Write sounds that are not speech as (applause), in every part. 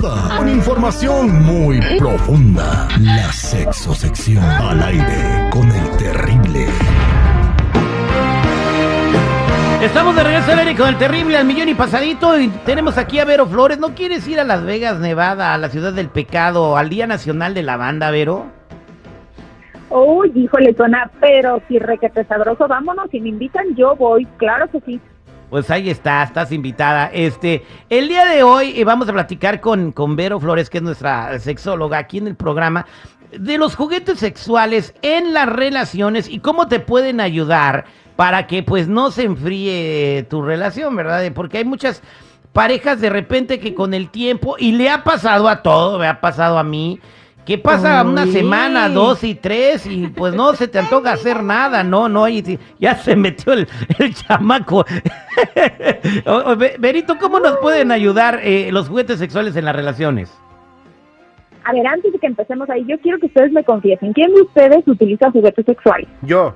Con información muy profunda. La sexosección al aire con el terrible. Estamos de regreso al aire con el terrible al millón y pasadito y tenemos aquí a Vero Flores. ¿No quieres ir a Las Vegas, Nevada, a la ciudad del pecado, al Día Nacional de la Banda, Vero? Uy, híjole, suena, pero si requete sabroso, vámonos, si me invitan yo voy, claro que sí. Pues ahí está, estás invitada. Este, el día de hoy eh, vamos a platicar con, con Vero Flores, que es nuestra sexóloga aquí en el programa, de los juguetes sexuales en las relaciones y cómo te pueden ayudar para que pues no se enfríe tu relación, ¿verdad? Porque hay muchas parejas de repente que con el tiempo, y le ha pasado a todo, me ha pasado a mí, que pasa una semana, dos y tres, y pues no se te antoja hacer nada, no, no, y ya se metió el, el chamaco. (laughs) O- o, Be- Berito, ¿cómo nos pueden ayudar eh, los juguetes sexuales en las relaciones? A ver, antes de que empecemos ahí, yo quiero que ustedes me confiesen, ¿quién de ustedes utiliza juguetes sexuales? Yo.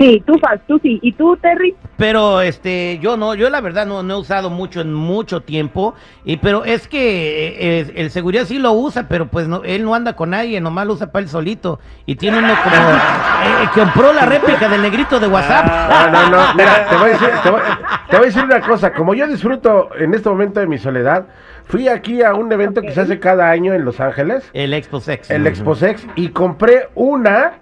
Sí, tú, Faz, tú sí, ¿y tú, Terry? Pero este, yo no, yo la verdad no, no he usado mucho en mucho tiempo, y pero es que eh, eh, el seguridad sí lo usa, pero pues no, él no anda con nadie, nomás lo usa para él solito, y tiene uno como, eh, compró la réplica del negrito de WhatsApp. Ah, No, no, no. Mira, te voy, a decir, te, voy, te voy a decir una cosa. Como yo disfruto en este momento de mi soledad, fui aquí a un evento que se hace cada año en Los Ángeles, El Expo Sex. el Exposex, y compré una.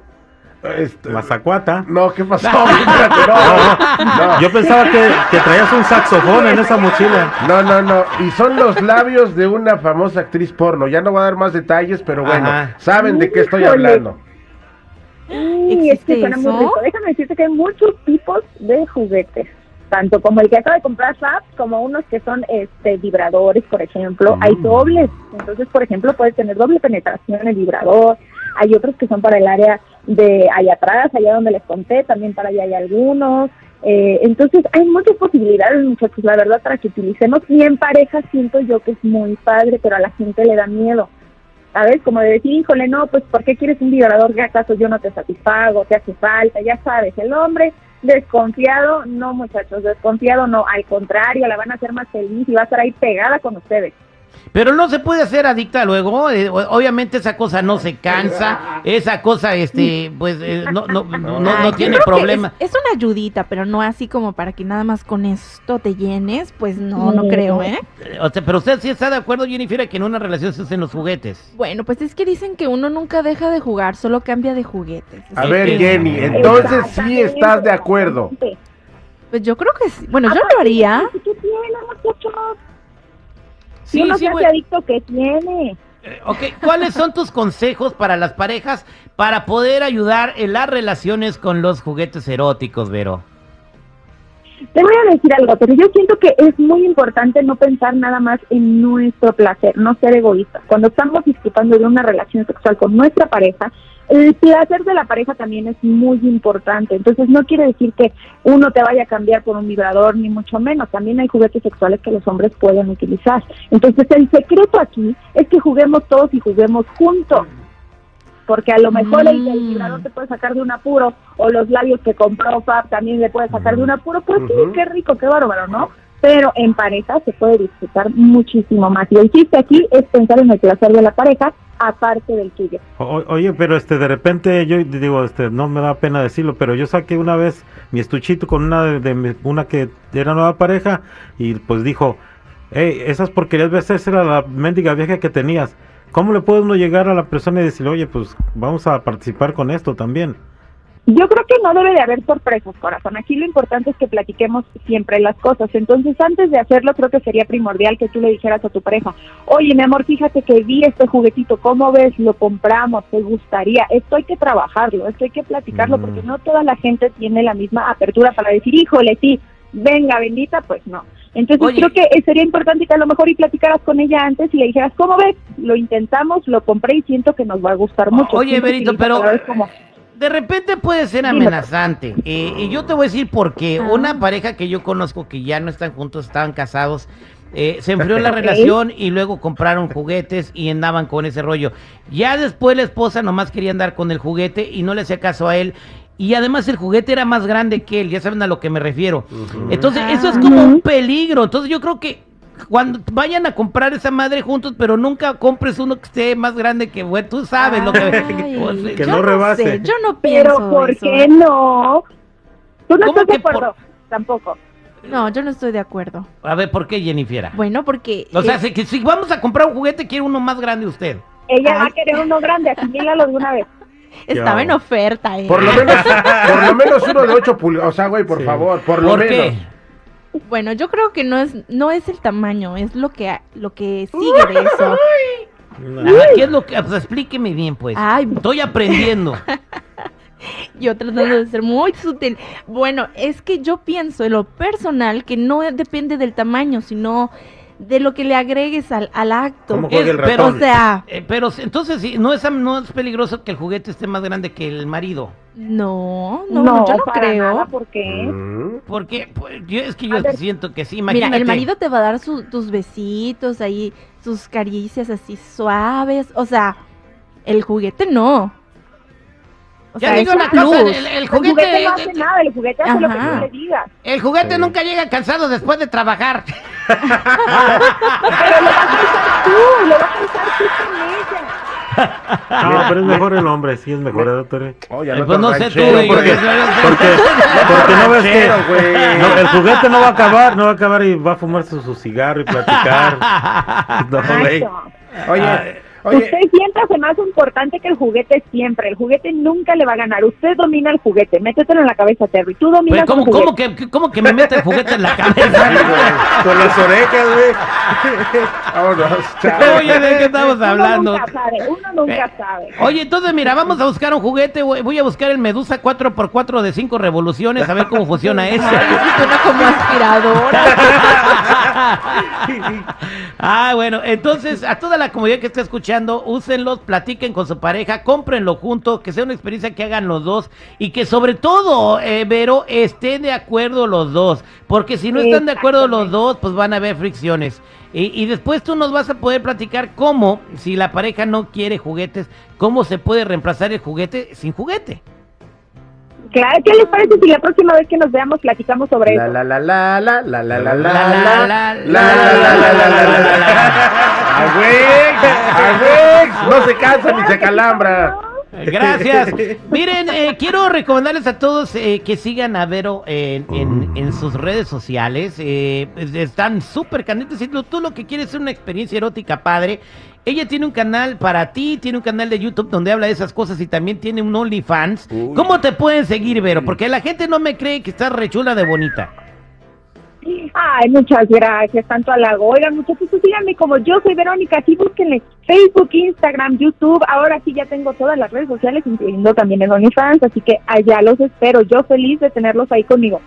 Este, Mazacuata. no, ¿qué pasó? (laughs) Espérate, no, no, Yo pensaba que, que traías un saxofón en esa mochila. no, no, no. Y son los labios de una famosa actriz porno. Ya no voy a dar más detalles, pero bueno, Ajá. saben de qué estoy hablando. Sí, es que ¿Existe suena muy rico. Déjame decirte que hay muchos tipos de juguetes, tanto como el que acaba de comprar Fab, como unos que son este vibradores, por ejemplo. Hay dobles, entonces, por ejemplo, puedes tener doble penetración el vibrador. Hay otros que son para el área de allá atrás, allá donde les conté, también para allá hay algunos. Eh, entonces, hay muchas posibilidades, muchachos, la verdad, para que utilicemos. Y en pareja siento yo que es muy padre, pero a la gente le da miedo. ¿sabes? Como de decir, híjole, no, pues ¿por qué quieres un vibrador que acaso yo no te satisfago, te hace falta? Ya sabes, el hombre desconfiado, no muchachos, desconfiado no, al contrario, la van a hacer más feliz y va a estar ahí pegada con ustedes. Pero no se puede hacer adicta luego, eh, obviamente esa cosa no se cansa, (laughs) esa cosa, este, pues, eh, no, no, no, (laughs) no, no Ay, yo tiene problema. Es, es una ayudita, pero no así como para que nada más con esto te llenes, pues no, no creo, ¿eh? O sea, pero usted sí está de acuerdo, Jennifer, que en una relación se usen los juguetes. Bueno, pues es que dicen que uno nunca deja de jugar, solo cambia de juguetes. A Sí, ver. Jenny, entonces sí estás de acuerdo. Pues yo creo que sí. Bueno, yo Aparte, lo haría. ¿Qué tiene, muchachos? Sí, sí, adicto, ¿qué tiene? Eh, Ok, ¿cuáles son tus consejos para las parejas para poder ayudar en las relaciones con los juguetes eróticos, Vero? Te voy a decir algo, pero yo siento que es muy importante no pensar nada más en nuestro placer, no ser egoístas. Cuando estamos disfrutando de una relación sexual con nuestra pareja, el placer de la pareja también es muy importante. Entonces no quiere decir que uno te vaya a cambiar por un vibrador, ni mucho menos. También hay juguetes sexuales que los hombres pueden utilizar. Entonces el secreto aquí es que juguemos todos y juguemos juntos. Porque a lo mejor el, el Mm. vibrador te puede sacar de un apuro, o los labios que compró Fab también le puede sacar de un apuro. Pues sí, qué rico, qué bárbaro, ¿no? Pero en pareja se puede disfrutar muchísimo más. Y el chiste aquí es pensar en el placer de la pareja, aparte del tuyo. O- oye, pero este, de repente, yo digo, este, no me da pena decirlo, pero yo saqué una vez mi estuchito con una de, de una que era nueva pareja y pues dijo, hey, esas porquerías veces era la mendiga vieja que tenías. ¿Cómo le puede uno llegar a la persona y decirle, oye, pues vamos a participar con esto también? Yo creo que no debe de haber sorpresas, corazón. Aquí lo importante es que platiquemos siempre las cosas. Entonces, antes de hacerlo, creo que sería primordial que tú le dijeras a tu pareja, oye, mi amor, fíjate que vi este juguetito, ¿cómo ves? Lo compramos, ¿te gustaría? Esto hay que trabajarlo, esto hay que platicarlo, Mm. porque no toda la gente tiene la misma apertura para decir, híjole, sí, venga, bendita, pues no. Entonces, Oye. creo que eh, sería importante que a lo mejor y platicaras con ella antes y le dijeras, ¿cómo ves? Lo intentamos, lo compré y siento que nos va a gustar mucho. Oye, Berito, pero como, de repente puede ser amenazante. Eh, y yo te voy a decir por qué. Ah. Una pareja que yo conozco que ya no están juntos, estaban casados, eh, se enfrió la relación y luego compraron juguetes y andaban con ese rollo. Ya después la esposa nomás quería andar con el juguete y no le hacía caso a él. Y además el juguete era más grande que él, ya saben a lo que me refiero. Entonces, eso es como un peligro. Entonces, yo creo que cuando vayan a comprar esa madre juntos, pero nunca compres uno que esté más grande que, güey, tú sabes lo que... Ay, o (laughs) sea, Que yo no rebase. sé, yo no pienso Pero ¿por eso. qué no? ¿Tú no ¿Cómo estás de por- acuerdo? Tampoco. No, yo no estoy de acuerdo. A ver, ¿por qué, Jennifer? Bueno, porque... O sea, eh, si, que si vamos a comprar un juguete, quiere uno más grande usted. Ella va a querer uno grande, asimílalo de una vez. estaba en oferta, ¿eh? Por lo menos, por lo menos uno de 8 pulgadas. O sea, güey, por Sí. favor, por lo ¿Por menos. Bueno, yo creo que no es no es el tamaño, es lo que lo que sigue de eso. ¿Qué es lo que...? Pues explíqueme bien, pues. Ay. Estoy aprendiendo. (laughs) Yo tratando de ser muy sutil. Bueno, es que yo pienso en lo personal que no depende del tamaño, sino de lo que le agregues al, al acto. ¿Cómo juega Es- el pero? O sea, Eh, pero entonces, sí, ¿no es, no es peligroso que el juguete esté más grande que el marido? no, no, yo no para creo. nada, ¿por qué? Mm. Porque pues, yo, es que yo ver. siento que sí, Mira, imagínate. el marido te va a dar su- tus besitos ahí, sus caricias así suaves. O sea, el juguete no. O Ya sea, es una cosa, el, el El juguete, juguete no hace nada, el juguete hace lo que tú le digas. el juguete Sí. nunca llega cansado después de trabajar. (laughs) Pero lo vas a usar tú, lo vas a usar tú con ella. No, pero es mejor el hombre, sí es mejor, ¿eh, doctor. Oh, ya no pues no sé tú, güey, porque- Porque, porque no ves que no, el juguete no va a acabar, no va a acabar y va a fumar su, su cigarro y platicar. (laughs) No, güey. Oye, oye, Usted siempre hace más importante que el juguete siempre. El juguete nunca le va a ganar. Usted domina el juguete. Métetelo en la cabeza, Terry. Tú dominas ¿cómo, el cómo juguete. que, cómo que me mete el juguete en la cabeza? con las orejas, güey. (laughs) Vámonos, chao. Oye, ¿de qué estamos Uno hablando? nunca sabe. Uno nunca sabe. Oye, entonces mira, vamos a buscar un juguete, voy voy a buscar el Medusa 4x4 de 5 revoluciones, a ver cómo funciona (laughs) eso. Ay, sí suena como aspiradora. (laughs) ah, bueno, entonces a toda la comunidad que está escuchando, úsenlos, platiquen con su pareja, cómprenlo juntos, que sea una experiencia que hagan los dos y que sobre todo, eh, Vero, estén de acuerdo los dos, porque si no están de acuerdo los dos, pues van a haber fricciones. Y, y después tú nos vas a poder platicar cómo, si la pareja no quiere juguetes, cómo se puede reemplazar el juguete sin juguete. Claro, ¿qué les parece si la próxima vez que nos veamos platicamos sobre La eso? la la la la la la la la La, la la, la la, la la la la la la ¡A güey! ¡A güey! No se cansa ni se calambra. Gracias. Miren, eh, quiero recomendarles a todos eh, que sigan a Vero en, en- en sus redes sociales. eh, pues, están súper candentes. Si tú lo que quieres es una experiencia erótica padre, ella tiene un canal para ti, tiene un canal de YouTube donde habla de esas cosas y también tiene un OnlyFans. Uy. ¿Cómo te pueden seguir, Vero? Porque la gente no me cree que estás rechula de bonita. Ay, muchas gracias, tanto halago. Oigan, muchachos, síganme como yo soy Verónica, sí, búsquenle Facebook, Instagram, YouTube. Ahora sí ya tengo todas las redes sociales, incluyendo también el OnlyFans, así que allá los espero. Yo feliz de tenerlos ahí conmigo.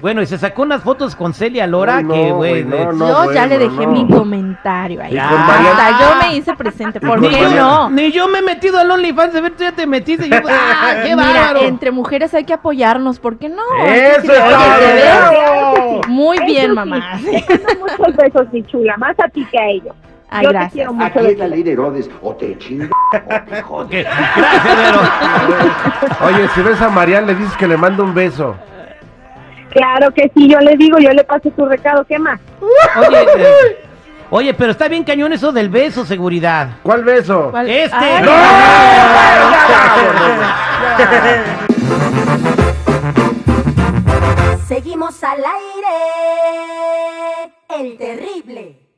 Bueno, y se sacó unas fotos con Celia Lora no, que, güey, no, no. yo ya le dejé no. mi comentario ahí. Hasta yo me hice presente. ¿Por qué no? Ni yo me he metido al OnlyFans, a ver, tú ya te metiste. yo, (laughs) ¡Ah, qué Mira, bárbaro! entre mujeres hay que apoyarnos, ¿por qué no? ¡Eso Sí, es. Muy Eso bien, sí, mamá. Te mando muchos besos, mi chula, más a ti que a ellos. Ay, yo te gracias. quiero mucho. Aquí es la ley de Herodes, o te chingas o te jodes. Gracias. Oye, si ves a Mariana, le dices que le mando un beso. Claro que sí, yo le digo, yo le paso tu recado, ¿qué más? Oye, eh, oye, pero está bien cañón eso del beso, seguridad. ¿Cuál beso? ¿Cuál? Este. Ay, ¡No! Seguimos al aire. El terrible.